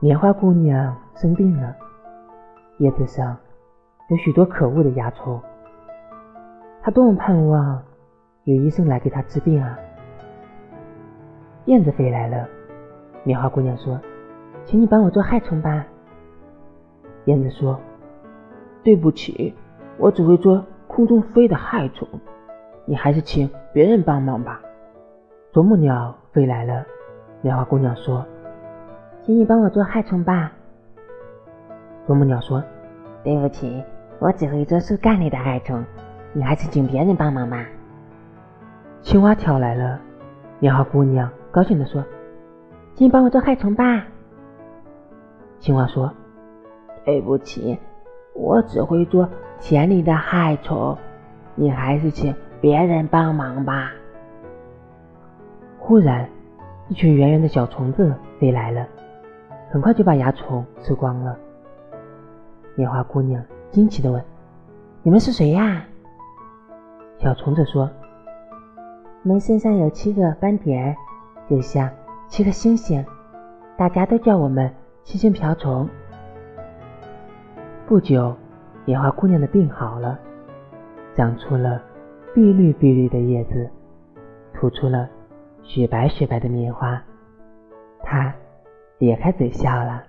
棉花姑娘生病了，叶子上有许多可恶的蚜虫，她多么盼望有医生来给她治病啊！燕子飞来了，棉花姑娘说：“请你帮我做害虫吧。”燕子说：“对不起，我只会捉空中飞的害虫，你还是请别人帮忙吧。”啄木鸟飞来了，棉花姑娘说。请你帮我做害虫吧。啄木鸟说：“对不起，我只会做树干里的害虫，你还是请别人帮忙吧。”青蛙跳来了，棉花姑娘高兴地说：“请你帮我做害虫吧。”青蛙说：“对不起，我只会做田里的害虫，你还是请别人帮忙吧。”忽然，一群圆圆的小虫子飞来了。很快就把蚜虫吃光了。棉花姑娘惊奇地问：“你们是谁呀？”小虫子说：“我们身上有七个斑点，就像七个星星，大家都叫我们七星瓢虫。”不久，棉花姑娘的病好了，长出了碧绿碧绿的叶子，吐出了雪白雪白的棉花。她。咧开嘴笑了。